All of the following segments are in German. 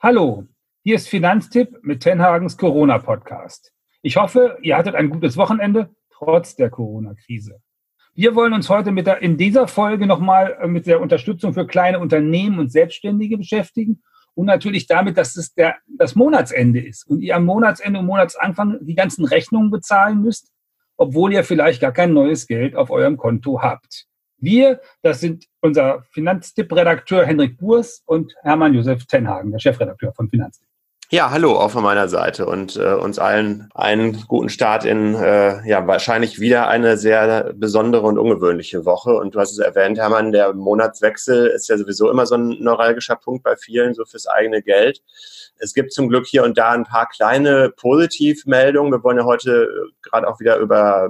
Hallo, hier ist Finanztipp mit Tenhagens Corona-Podcast. Ich hoffe, ihr hattet ein gutes Wochenende trotz der Corona-Krise. Wir wollen uns heute mit der, in dieser Folge nochmal äh, mit der Unterstützung für kleine Unternehmen und Selbstständige beschäftigen und natürlich damit, dass es der, das Monatsende ist und ihr am Monatsende und Monatsanfang die ganzen Rechnungen bezahlen müsst, obwohl ihr vielleicht gar kein neues Geld auf eurem Konto habt. Wir, das sind unser Finanztipp-Redakteur Henrik Burs und Hermann Josef Tenhagen, der Chefredakteur von Finanztipp. Ja, hallo auch von meiner Seite und äh, uns allen einen guten Start in äh, ja wahrscheinlich wieder eine sehr besondere und ungewöhnliche Woche. Und du hast es erwähnt, Hermann, der Monatswechsel ist ja sowieso immer so ein neuralgischer Punkt bei vielen, so fürs eigene Geld. Es gibt zum Glück hier und da ein paar kleine Positivmeldungen. Wir wollen ja heute äh, gerade auch wieder über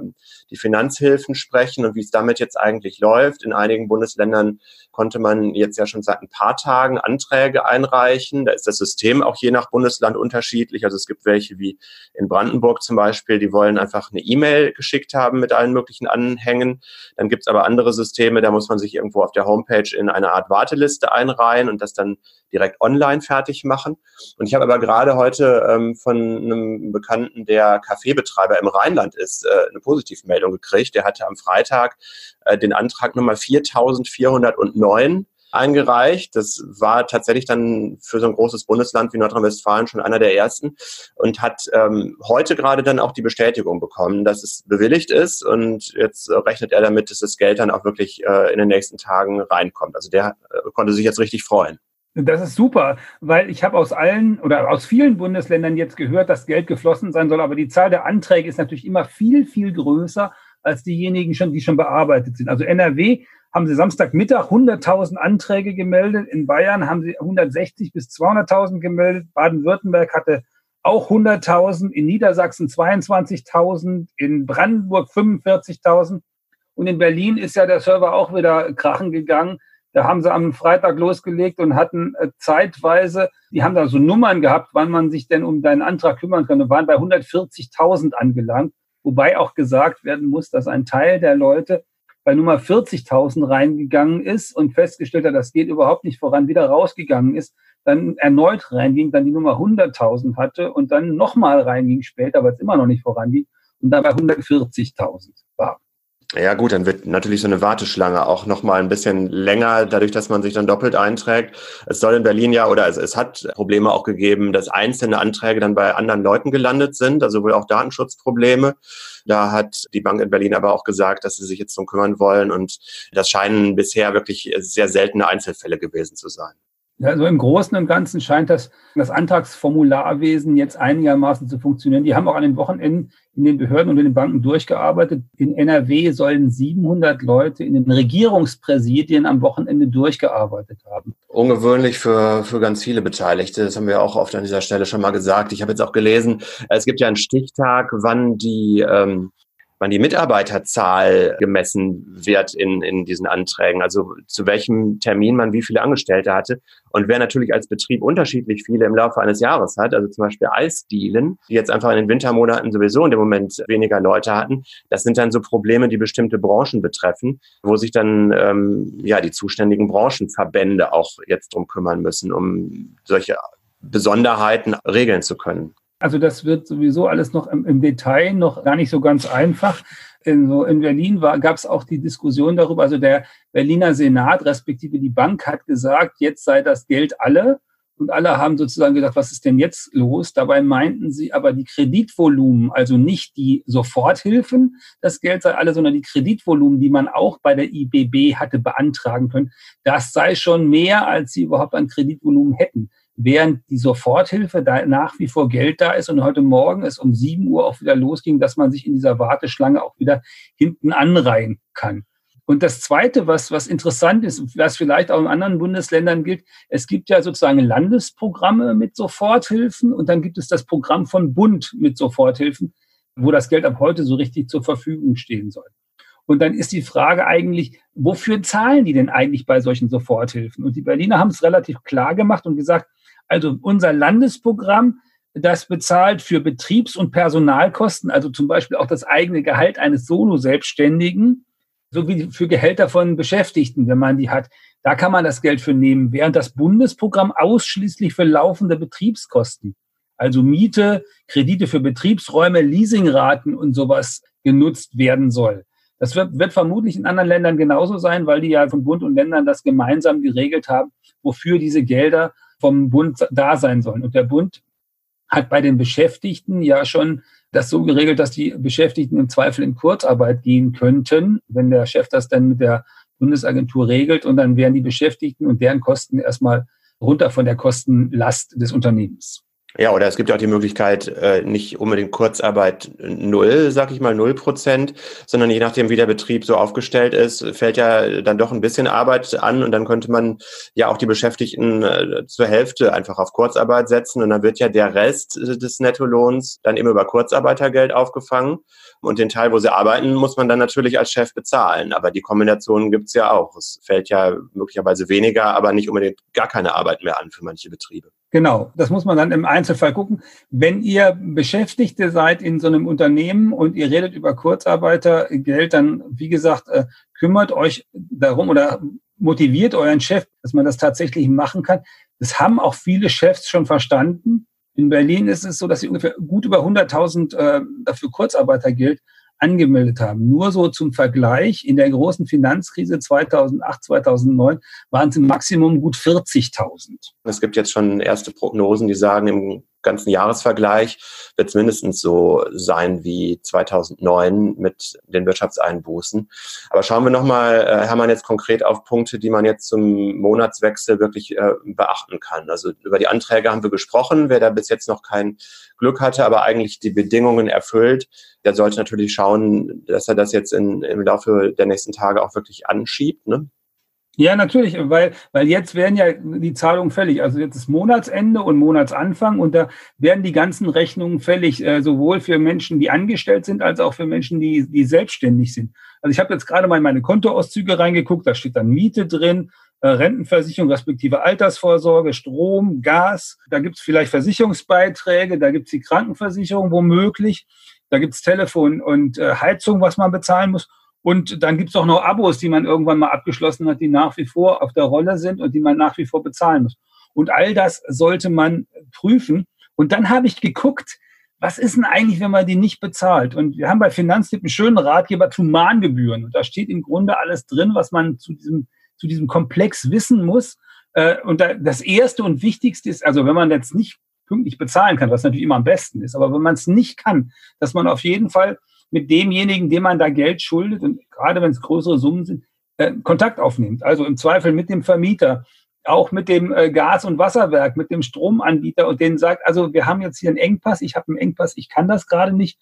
die Finanzhilfen sprechen und wie es damit jetzt eigentlich läuft. In einigen Bundesländern konnte man jetzt ja schon seit ein paar Tagen Anträge einreichen. Da ist das System auch je nach Bundesland unterschiedlich. Also es gibt welche wie in Brandenburg zum Beispiel, die wollen einfach eine E-Mail geschickt haben mit allen möglichen Anhängen. Dann gibt es aber andere Systeme, da muss man sich irgendwo auf der Homepage in eine Art Warteliste einreihen und das dann direkt online fertig machen. Und ich habe aber gerade heute ähm, von einem Bekannten, der Kaffeebetreiber im Rheinland ist, äh, eine Positivmeldung gekriegt. Der hatte am Freitag äh, den Antrag Nummer 4409 eingereicht. Das war tatsächlich dann für so ein großes Bundesland wie Nordrhein-Westfalen schon einer der ersten und hat ähm, heute gerade dann auch die Bestätigung bekommen, dass es bewilligt ist und jetzt rechnet er damit, dass das Geld dann auch wirklich äh, in den nächsten Tagen reinkommt. Also der äh, konnte sich jetzt richtig freuen. Das ist super, weil ich habe aus allen oder aus vielen Bundesländern jetzt gehört, dass Geld geflossen sein soll, aber die Zahl der Anträge ist natürlich immer viel, viel größer als diejenigen, schon, die schon bearbeitet sind. Also NRW haben sie Samstagmittag 100.000 Anträge gemeldet, in Bayern haben sie 160 bis 200.000 gemeldet, Baden-Württemberg hatte auch 100.000, in Niedersachsen 22.000, in Brandenburg 45.000 und in Berlin ist ja der Server auch wieder krachen gegangen. Da haben sie am Freitag losgelegt und hatten äh, zeitweise, die haben da so Nummern gehabt, wann man sich denn um deinen Antrag kümmern kann und waren bei 140.000 angelangt. Wobei auch gesagt werden muss, dass ein Teil der Leute bei Nummer 40.000 reingegangen ist und festgestellt hat, das geht überhaupt nicht voran, wieder rausgegangen ist, dann erneut reinging, dann die Nummer 100.000 hatte und dann nochmal reinging später, weil es immer noch nicht voranging und dann bei 140.000 war. Ja gut, dann wird natürlich so eine Warteschlange auch nochmal ein bisschen länger, dadurch, dass man sich dann doppelt einträgt. Es soll in Berlin ja, oder es, es hat Probleme auch gegeben, dass einzelne Anträge dann bei anderen Leuten gelandet sind, also wohl auch Datenschutzprobleme. Da hat die Bank in Berlin aber auch gesagt, dass sie sich jetzt drum kümmern wollen und das scheinen bisher wirklich sehr seltene Einzelfälle gewesen zu sein. Also im Großen und Ganzen scheint das, das Antragsformularwesen jetzt einigermaßen zu funktionieren. Die haben auch an den Wochenenden in den Behörden und in den Banken durchgearbeitet. In NRW sollen 700 Leute in den Regierungspräsidien am Wochenende durchgearbeitet haben. Ungewöhnlich für, für ganz viele Beteiligte. Das haben wir auch oft an dieser Stelle schon mal gesagt. Ich habe jetzt auch gelesen, es gibt ja einen Stichtag, wann die ähm, wann die Mitarbeiterzahl gemessen wird in, in diesen Anträgen, also zu welchem Termin man wie viele Angestellte hatte. Und wer natürlich als Betrieb unterschiedlich viele im Laufe eines Jahres hat, also zum Beispiel Eisdielen, die jetzt einfach in den Wintermonaten sowieso in dem Moment weniger Leute hatten, das sind dann so Probleme, die bestimmte Branchen betreffen, wo sich dann ähm, ja die zuständigen Branchenverbände auch jetzt drum kümmern müssen, um solche Besonderheiten regeln zu können. Also das wird sowieso alles noch im, im Detail noch gar nicht so ganz einfach. In, so in Berlin gab es auch die Diskussion darüber, also der Berliner Senat respektive die Bank hat gesagt, jetzt sei das Geld alle. Und alle haben sozusagen gedacht, was ist denn jetzt los? Dabei meinten sie aber die Kreditvolumen, also nicht die Soforthilfen, das Geld sei alle, sondern die Kreditvolumen, die man auch bei der IBB hatte beantragen können, das sei schon mehr, als sie überhaupt an Kreditvolumen hätten während die Soforthilfe da nach wie vor Geld da ist und heute Morgen es um 7 Uhr auch wieder losging, dass man sich in dieser Warteschlange auch wieder hinten anreihen kann. Und das Zweite, was, was interessant ist, was vielleicht auch in anderen Bundesländern gilt, es gibt ja sozusagen Landesprogramme mit Soforthilfen und dann gibt es das Programm von Bund mit Soforthilfen, wo das Geld ab heute so richtig zur Verfügung stehen soll. Und dann ist die Frage eigentlich, wofür zahlen die denn eigentlich bei solchen Soforthilfen? Und die Berliner haben es relativ klar gemacht und gesagt, also unser Landesprogramm, das bezahlt für Betriebs- und Personalkosten, also zum Beispiel auch das eigene Gehalt eines Solo-Selbstständigen, sowie für Gehälter von Beschäftigten, wenn man die hat. Da kann man das Geld für nehmen, während das Bundesprogramm ausschließlich für laufende Betriebskosten, also Miete, Kredite für Betriebsräume, Leasingraten und sowas genutzt werden soll. Das wird, wird vermutlich in anderen Ländern genauso sein, weil die ja von Bund und Ländern das gemeinsam geregelt haben, wofür diese Gelder vom Bund da sein sollen. Und der Bund hat bei den Beschäftigten ja schon das so geregelt, dass die Beschäftigten im Zweifel in Kurzarbeit gehen könnten, wenn der Chef das dann mit der Bundesagentur regelt und dann wären die Beschäftigten und deren Kosten erstmal runter von der Kostenlast des Unternehmens. Ja, oder es gibt ja auch die Möglichkeit, äh, nicht unbedingt Kurzarbeit null, sag ich mal, null Prozent, sondern je nachdem, wie der Betrieb so aufgestellt ist, fällt ja dann doch ein bisschen Arbeit an und dann könnte man ja auch die Beschäftigten äh, zur Hälfte einfach auf Kurzarbeit setzen und dann wird ja der Rest des Nettolohns dann immer über Kurzarbeitergeld aufgefangen und den Teil, wo sie arbeiten, muss man dann natürlich als Chef bezahlen. Aber die Kombination gibt's ja auch. Es fällt ja möglicherweise weniger, aber nicht unbedingt gar keine Arbeit mehr an für manche Betriebe. Genau, das muss man dann im Einzelfall gucken. Wenn ihr Beschäftigte seid in so einem Unternehmen und ihr redet über Kurzarbeitergeld, dann, wie gesagt, äh, kümmert euch darum oder motiviert euren Chef, dass man das tatsächlich machen kann. Das haben auch viele Chefs schon verstanden. In Berlin ist es so, dass sie ungefähr gut über 100.000 äh, dafür Kurzarbeitergeld angemeldet haben. Nur so zum Vergleich, in der großen Finanzkrise 2008, 2009 waren es im Maximum gut 40.000. Es gibt jetzt schon erste Prognosen, die sagen, im ganzen Jahresvergleich wird es mindestens so sein wie 2009 mit den Wirtschaftseinbußen. Aber schauen wir nochmal, äh, Hermann, jetzt konkret auf Punkte, die man jetzt zum Monatswechsel wirklich äh, beachten kann. Also über die Anträge haben wir gesprochen. Wer da bis jetzt noch kein Glück hatte, aber eigentlich die Bedingungen erfüllt, der sollte natürlich schauen, dass er das jetzt in, im Laufe der nächsten Tage auch wirklich anschiebt. Ne? Ja, natürlich, weil, weil jetzt werden ja die Zahlungen fällig. Also jetzt ist Monatsende und Monatsanfang und da werden die ganzen Rechnungen fällig, äh, sowohl für Menschen, die angestellt sind, als auch für Menschen, die, die selbstständig sind. Also ich habe jetzt gerade mal in meine Kontoauszüge reingeguckt, da steht dann Miete drin, äh, Rentenversicherung respektive Altersvorsorge, Strom, Gas, da gibt's vielleicht Versicherungsbeiträge, da gibt's die Krankenversicherung womöglich, da gibt's Telefon und äh, Heizung, was man bezahlen muss. Und dann gibt es auch noch Abos, die man irgendwann mal abgeschlossen hat, die nach wie vor auf der Rolle sind und die man nach wie vor bezahlen muss. Und all das sollte man prüfen. Und dann habe ich geguckt, was ist denn eigentlich, wenn man die nicht bezahlt? Und wir haben bei Finanztipp einen schönen Ratgeber zu Mahngebühren. Und da steht im Grunde alles drin, was man zu diesem, zu diesem Komplex wissen muss. Äh, und das Erste und Wichtigste ist, also wenn man jetzt nicht pünktlich bezahlen kann, was natürlich immer am besten ist, aber wenn man es nicht kann, dass man auf jeden Fall mit demjenigen, dem man da Geld schuldet, und gerade wenn es größere Summen sind, äh, Kontakt aufnimmt. Also im Zweifel mit dem Vermieter, auch mit dem äh, Gas- und Wasserwerk, mit dem Stromanbieter und denen sagt, also wir haben jetzt hier einen Engpass, ich habe einen Engpass, ich kann das gerade nicht.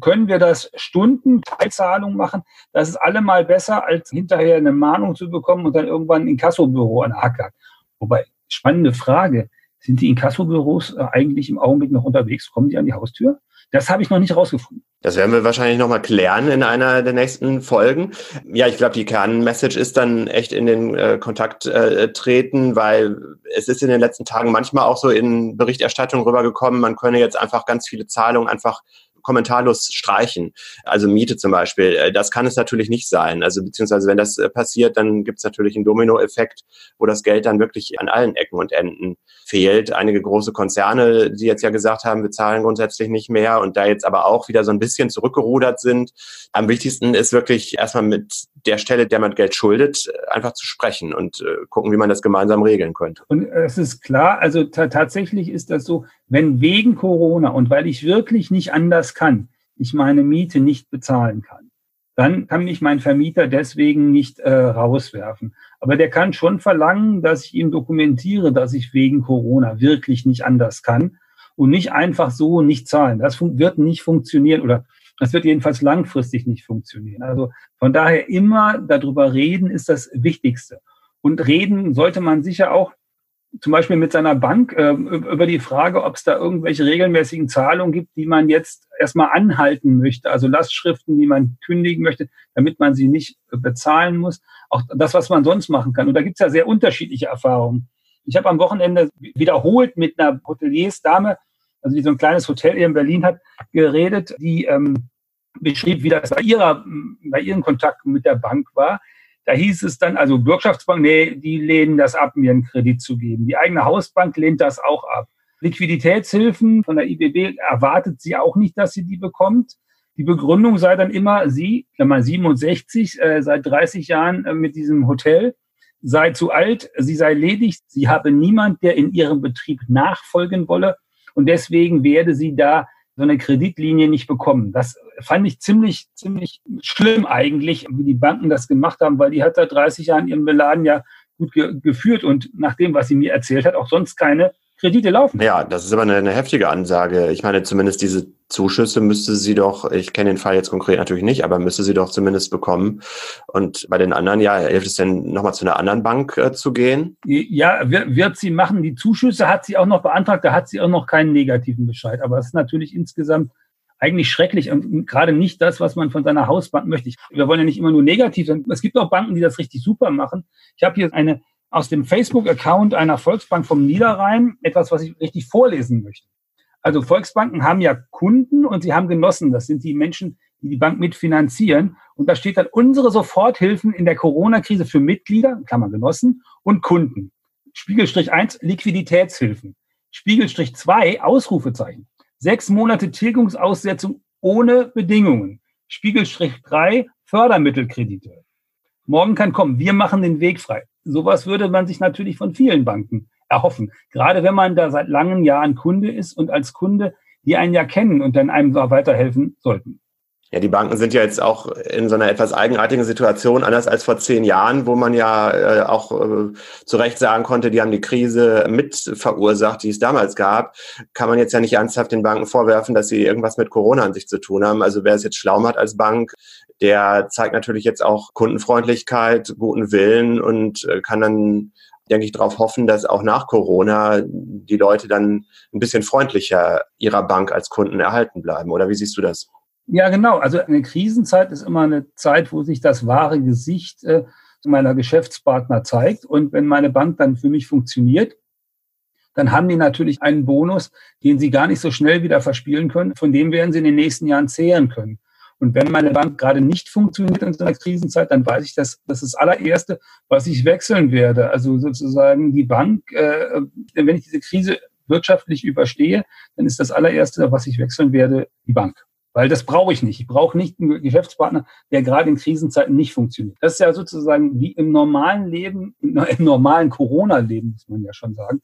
Können wir das Stunden Teilzahlung machen? Das ist allemal besser, als hinterher eine Mahnung zu bekommen und dann irgendwann ein Inkassobüro an Acker. Wobei, spannende Frage, sind die Inkassobüros äh, eigentlich im Augenblick noch unterwegs? Kommen die an die Haustür? Das habe ich noch nicht rausgefunden. Das werden wir wahrscheinlich nochmal klären in einer der nächsten Folgen. Ja, ich glaube, die Kernmessage ist dann echt in den äh, Kontakt äh, treten, weil es ist in den letzten Tagen manchmal auch so in Berichterstattung rübergekommen, man könne jetzt einfach ganz viele Zahlungen einfach kommentarlos streichen. Also Miete zum Beispiel. Äh, das kann es natürlich nicht sein. Also beziehungsweise wenn das äh, passiert, dann gibt es natürlich einen Dominoeffekt, wo das Geld dann wirklich an allen Ecken und Enden fehlt. Einige große Konzerne, die jetzt ja gesagt haben, wir zahlen grundsätzlich nicht mehr und da jetzt aber auch wieder so ein bisschen zurückgerudert sind. Am wichtigsten ist wirklich erstmal mit der Stelle, der man Geld schuldet, einfach zu sprechen und äh, gucken, wie man das gemeinsam regeln könnte. Und es ist klar, also tatsächlich ist das so, wenn wegen Corona und weil ich wirklich nicht anders kann, ich meine Miete nicht bezahlen kann, dann kann mich mein Vermieter deswegen nicht äh, rauswerfen. Aber der kann schon verlangen, dass ich ihm dokumentiere, dass ich wegen Corona wirklich nicht anders kann und nicht einfach so nicht zahlen. Das wird nicht funktionieren oder das wird jedenfalls langfristig nicht funktionieren. Also von daher immer darüber reden ist das Wichtigste. Und reden sollte man sicher auch zum Beispiel mit seiner Bank äh, über die Frage, ob es da irgendwelche regelmäßigen Zahlungen gibt, die man jetzt erstmal anhalten möchte, also Lastschriften, die man kündigen möchte, damit man sie nicht bezahlen muss. Auch das, was man sonst machen kann. Und da gibt es ja sehr unterschiedliche Erfahrungen. Ich habe am Wochenende wiederholt mit einer Hoteliersdame, also die so ein kleines Hotel hier in Berlin hat, geredet, die ähm, beschrieb, wie das bei ihrer, bei ihren Kontakten mit der Bank war Da hieß es dann, also Bürgschaftsbank, nee, die lehnen das ab, mir einen Kredit zu geben. Die eigene Hausbank lehnt das auch ab. Liquiditätshilfen von der IBB erwartet sie auch nicht, dass sie die bekommt. Die Begründung sei dann immer, sie, mal 67, äh, seit 30 Jahren äh, mit diesem Hotel, sei zu alt, sie sei ledig, sie habe niemand, der in ihrem Betrieb nachfolgen wolle und deswegen werde sie da so eine Kreditlinie nicht bekommen. Das fand ich ziemlich, ziemlich schlimm eigentlich, wie die Banken das gemacht haben, weil die hat seit 30 Jahren ihren Beladen ja gut ge geführt und nach dem, was sie mir erzählt hat, auch sonst keine Kredite laufen. Ja, das ist aber eine, eine, heftige Ansage. Ich meine, zumindest diese Zuschüsse müsste sie doch, ich kenne den Fall jetzt konkret natürlich nicht, aber müsste sie doch zumindest bekommen. Und bei den anderen, ja, hilft es denn nochmal zu einer anderen Bank äh, zu gehen? Ja, wird, wird sie machen. Die Zuschüsse hat sie auch noch beantragt, da hat sie auch noch keinen negativen Bescheid. Aber es ist natürlich insgesamt eigentlich schrecklich und gerade nicht das, was man von seiner Hausbank möchte. Wir wollen ja nicht immer nur negativ sein. Es gibt auch Banken, die das richtig super machen. Ich habe hier eine aus dem Facebook-Account einer Volksbank vom Niederrhein etwas, was ich richtig vorlesen möchte. Also Volksbanken haben ja Kunden und sie haben Genossen. Das sind die Menschen, die die Bank mitfinanzieren. Und da steht dann unsere Soforthilfen in der Corona-Krise für Mitglieder, Klammer Genossen und Kunden. Spiegelstrich eins Liquiditätshilfen. Spiegelstrich zwei Ausrufezeichen. Sechs Monate Tilgungsaussetzung ohne Bedingungen. Spiegelstrich drei Fördermittelkredite. Morgen kann kommen. Wir machen den Weg frei sowas würde man sich natürlich von vielen Banken erhoffen. Gerade wenn man da seit langen Jahren Kunde ist und als Kunde, die einen ja kennen und dann einem weiterhelfen sollten. Ja, die Banken sind ja jetzt auch in so einer etwas eigenartigen Situation, anders als vor zehn Jahren, wo man ja äh, auch äh, zu Recht sagen konnte, die haben die Krise mit verursacht, die es damals gab, kann man jetzt ja nicht ernsthaft den Banken vorwerfen, dass sie irgendwas mit Corona an sich zu tun haben. Also wer es jetzt schlau macht als Bank, der zeigt natürlich jetzt auch Kundenfreundlichkeit, guten Willen und äh, kann dann denke ich, darauf hoffen, dass auch nach Corona die Leute dann ein bisschen freundlicher ihrer Bank als Kunden erhalten bleiben. Oder wie siehst du das? Ja, genau. Also eine Krisenzeit ist immer eine Zeit, wo sich das wahre Gesicht äh, meiner Geschäftspartner zeigt. Und wenn meine Bank dann für mich funktioniert, dann haben die natürlich einen Bonus, den sie gar nicht so schnell wieder verspielen können. Von dem werden sie in den nächsten Jahren zehren können. Und wenn meine Bank gerade nicht funktioniert in so einer Krisenzeit, dann weiß ich, dass das ist das allererste, was ich wechseln werde. Also sozusagen die Bank, äh, wenn ich diese Krise wirtschaftlich überstehe, dann ist das allererste, was ich wechseln werde, die Bank. Weil das brauche ich nicht. Ich brauche nicht einen Geschäftspartner, der gerade in Krisenzeiten nicht funktioniert. Das ist ja sozusagen wie im normalen Leben, im normalen Corona-Leben, muss man ja schon sagen,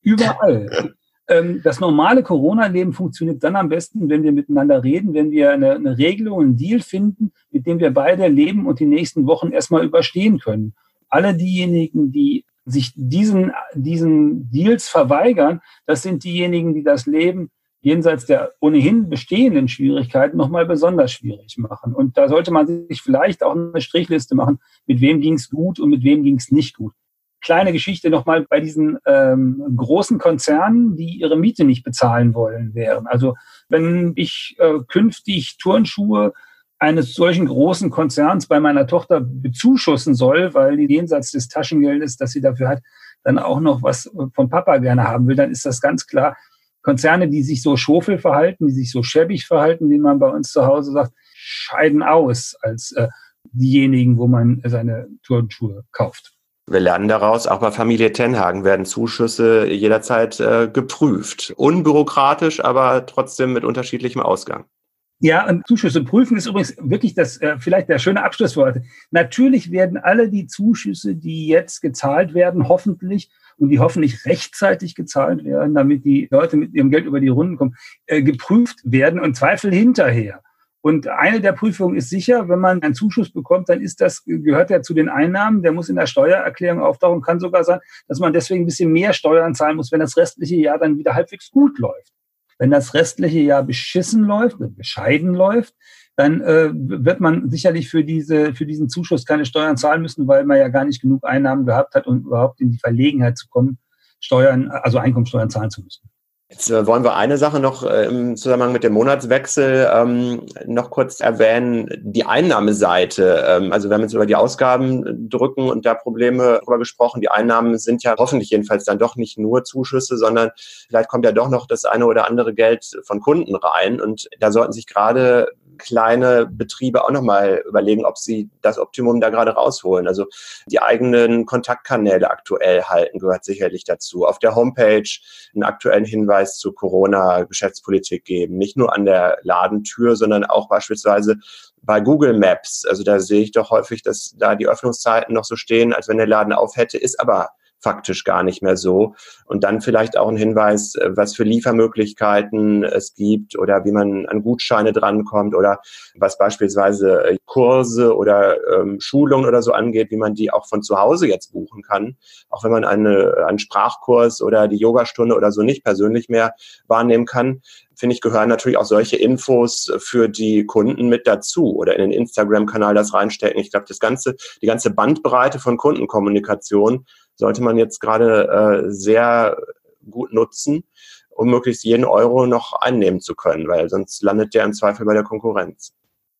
überall. Ähm, das normale Corona-Leben funktioniert dann am besten, wenn wir miteinander reden, wenn wir eine, eine Regelung, einen Deal finden, mit dem wir beide leben und die nächsten Wochen erstmal überstehen können. Alle diejenigen, die sich diesen, diesen Deals verweigern, das sind diejenigen, die das Leben jenseits der ohnehin bestehenden Schwierigkeiten nochmal besonders schwierig machen. Und da sollte man sich vielleicht auch eine Strichliste machen, mit wem ging es gut und mit wem ging es nicht gut. Kleine Geschichte nochmal bei diesen ähm, großen Konzernen, die ihre Miete nicht bezahlen wollen wären. Also wenn ich äh, künftig Turnschuhe eines solchen großen Konzerns bei meiner Tochter bezuschussen soll, weil die jenseits des Taschengeldes, das sie dafür hat, dann auch noch was von Papa gerne haben will, dann ist das ganz klar, Konzerne, die sich so schofel verhalten, die sich so schäbig verhalten, wie man bei uns zu Hause sagt, scheiden aus als äh, diejenigen, wo man seine Turnschuhe kauft. Wir lernen daraus, auch bei Familie Tenhagen werden Zuschüsse jederzeit äh, geprüft. Unbürokratisch, aber trotzdem mit unterschiedlichem Ausgang. Ja, und Zuschüsse prüfen ist übrigens wirklich das äh, vielleicht der schöne Abschluss für heute. Natürlich werden alle die Zuschüsse, die jetzt gezahlt werden, hoffentlich und die hoffentlich rechtzeitig gezahlt werden, damit die Leute mit ihrem Geld über die Runden kommen, äh, geprüft werden und Zweifel hinterher. Und eine der Prüfungen ist sicher, wenn man einen Zuschuss bekommt, dann ist das, gehört ja zu den Einnahmen, der muss in der Steuererklärung auftauchen, kann sogar sein, dass man deswegen ein bisschen mehr Steuern zahlen muss, wenn das restliche Jahr dann wieder halbwegs gut läuft. Wenn das restliche Jahr beschissen läuft, bescheiden läuft, dann äh, wird man sicherlich für, diese, für diesen Zuschuss keine Steuern zahlen müssen, weil man ja gar nicht genug Einnahmen gehabt hat, um überhaupt in die Verlegenheit zu kommen, Steuern, also Einkommensteuern zahlen zu müssen. Jetzt äh, wollen wir eine Sache noch äh, im Zusammenhang mit dem Monatswechsel ähm, noch kurz erwähnen, die Einnahmeseite. Ähm, also wir haben jetzt über die Ausgaben drücken und da Probleme darüber gesprochen. Die Einnahmen sind ja hoffentlich jedenfalls dann doch nicht nur Zuschüsse, sondern vielleicht kommt ja doch noch das eine oder andere Geld von Kunden rein. Und da sollten sich gerade kleine Betriebe auch nochmal überlegen, ob sie das Optimum da gerade rausholen. Also die eigenen Kontaktkanäle aktuell halten gehört sicherlich dazu. Auf der Homepage einen aktuellen Hinweis zu Corona-Geschäftspolitik geben. Nicht nur an der Ladentür, sondern auch beispielsweise bei Google Maps. Also da sehe ich doch häufig, dass da die Öffnungszeiten noch so stehen, als wenn der Laden auf hätte, ist aber faktisch gar nicht mehr so. Und dann vielleicht auch ein Hinweis, äh, was für Liefermöglichkeiten es gibt oder wie man an Gutscheine drankommt oder was beispielsweise äh, Kurse oder ähm, Schulungen oder so angeht, wie man die auch von zu Hause jetzt buchen kann. Auch wenn man eine, einen Sprachkurs oder die Yogastunde oder so nicht persönlich mehr wahrnehmen kann, finde ich, gehören natürlich auch solche Infos für die Kunden mit dazu oder in den Instagram-Kanal das reinstecken. Ich glaube, das ganze, die ganze Bandbreite von Kundenkommunikation sollte man jetzt gerade äh, sehr gut nutzen, um möglichst jeden Euro noch einnehmen zu können, weil sonst landet der im Zweifel bei der Konkurrenz.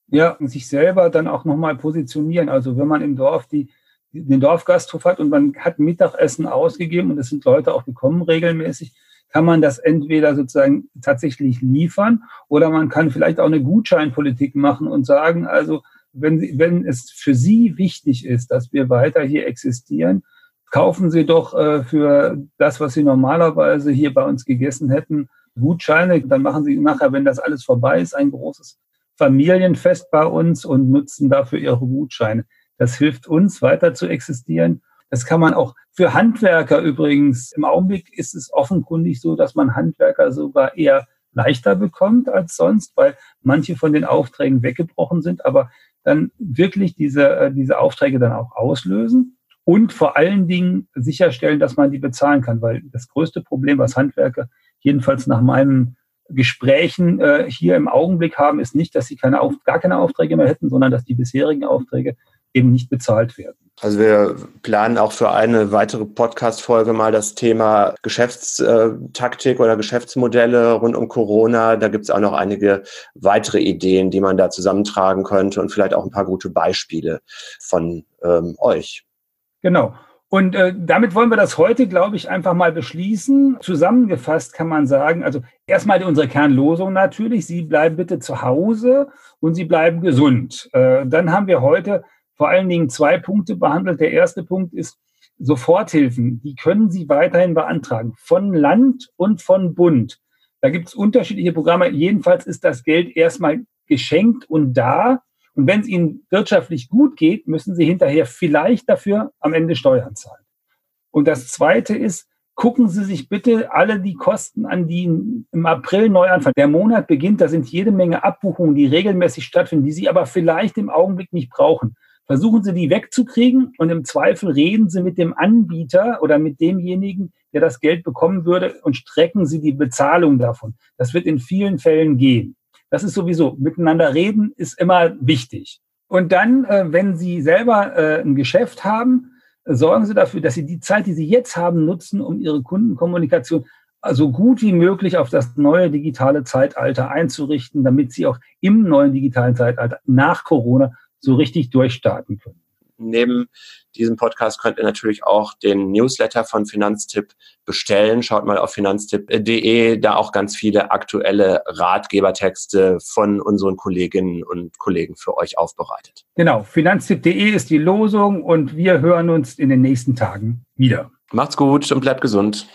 Ja, und sich selber dann auch nochmal positionieren. Also wenn man im Dorf die, den Dorfgasthof hat und man hat Mittagessen ausgegeben und es sind Leute auch gekommen regelmäßig, kann man das entweder sozusagen tatsächlich liefern oder man kann vielleicht auch eine Gutscheinpolitik machen und sagen, also wenn, wenn es für Sie wichtig ist, dass wir weiter hier existieren, kaufen Sie doch äh, für das, was Sie normalerweise hier bei uns gegessen hätten, Gutscheine. Dann machen Sie nachher, wenn das alles vorbei ist, ein großes Familienfest bei uns und nutzen dafür Ihre Gutscheine. Das hilft uns weiter zu existieren das kann man auch für Handwerker übrigens. Im Augenblick ist es offenkundig so, dass man Handwerker sogar eher leichter bekommt als sonst, weil manche von den Aufträgen weggebrochen sind, aber dann wirklich diese, äh, diese Aufträge dann auch auslösen und vor allen Dingen sicherstellen, dass man die bezahlen kann, weil das größte Problem, was Handwerker jedenfalls nach meinen Gesprächen äh, hier im Augenblick haben, ist nicht, dass sie keine Auf gar keine Aufträge mehr hätten, sondern dass die bisherigen Aufträge eben nicht bezahlt werden. Also wir planen auch für eine weitere Podcast-Folge mal das Thema Geschäftstaktik oder Geschäftsmodelle rund um Corona. Da gibt es auch noch einige weitere Ideen, die man da zusammentragen könnte und vielleicht auch ein paar gute Beispiele von ähm, euch. Genau. Und äh, damit wollen wir das heute, glaube ich, einfach mal beschließen. Zusammengefasst kann man sagen, also erstmal unsere Kernlosung natürlich, Sie bleiben bitte zu Hause und Sie bleiben gesund. Äh, dann haben wir heute vor allen Dingen zwei Punkte behandelt. Der erste Punkt ist Soforthilfen. Die können Sie weiterhin beantragen von Land und von Bund. Da gibt es unterschiedliche Programme. Jedenfalls ist das Geld erstmal geschenkt und da. Und wenn es Ihnen wirtschaftlich gut geht, müssen Sie hinterher vielleicht dafür am Ende Steuern zahlen. Und das Zweite ist, gucken Sie sich bitte alle die Kosten an, die im April neu anfangen. Der Monat beginnt, da sind jede Menge Abbuchungen, die regelmäßig stattfinden, die Sie aber vielleicht im Augenblick nicht brauchen. Versuchen Sie die wegzukriegen und im Zweifel reden Sie mit dem Anbieter oder mit demjenigen, der das Geld bekommen würde und strecken Sie die Bezahlung davon. Das wird in vielen Fällen gehen. Das ist sowieso, miteinander reden ist immer wichtig. Und dann, äh, wenn Sie selber äh, ein Geschäft haben, sorgen Sie dafür, dass Sie die Zeit, die Sie jetzt haben, nutzen, um Ihre Kundenkommunikation so gut wie möglich auf das neue digitale Zeitalter einzurichten, damit Sie auch im neuen digitalen Zeitalter nach Corona so richtig durchstarten können. Neben diesem Podcast könnt ihr natürlich auch den Newsletter von Finanztipp bestellen. Schaut mal auf finanztipp.de, da auch ganz viele aktuelle Ratgebertexte von unseren Kolleginnen und Kollegen für euch aufbereitet. Genau, finanztipp.de ist die Losung und wir hören uns in den nächsten Tagen wieder. Macht's gut und bleibt gesund.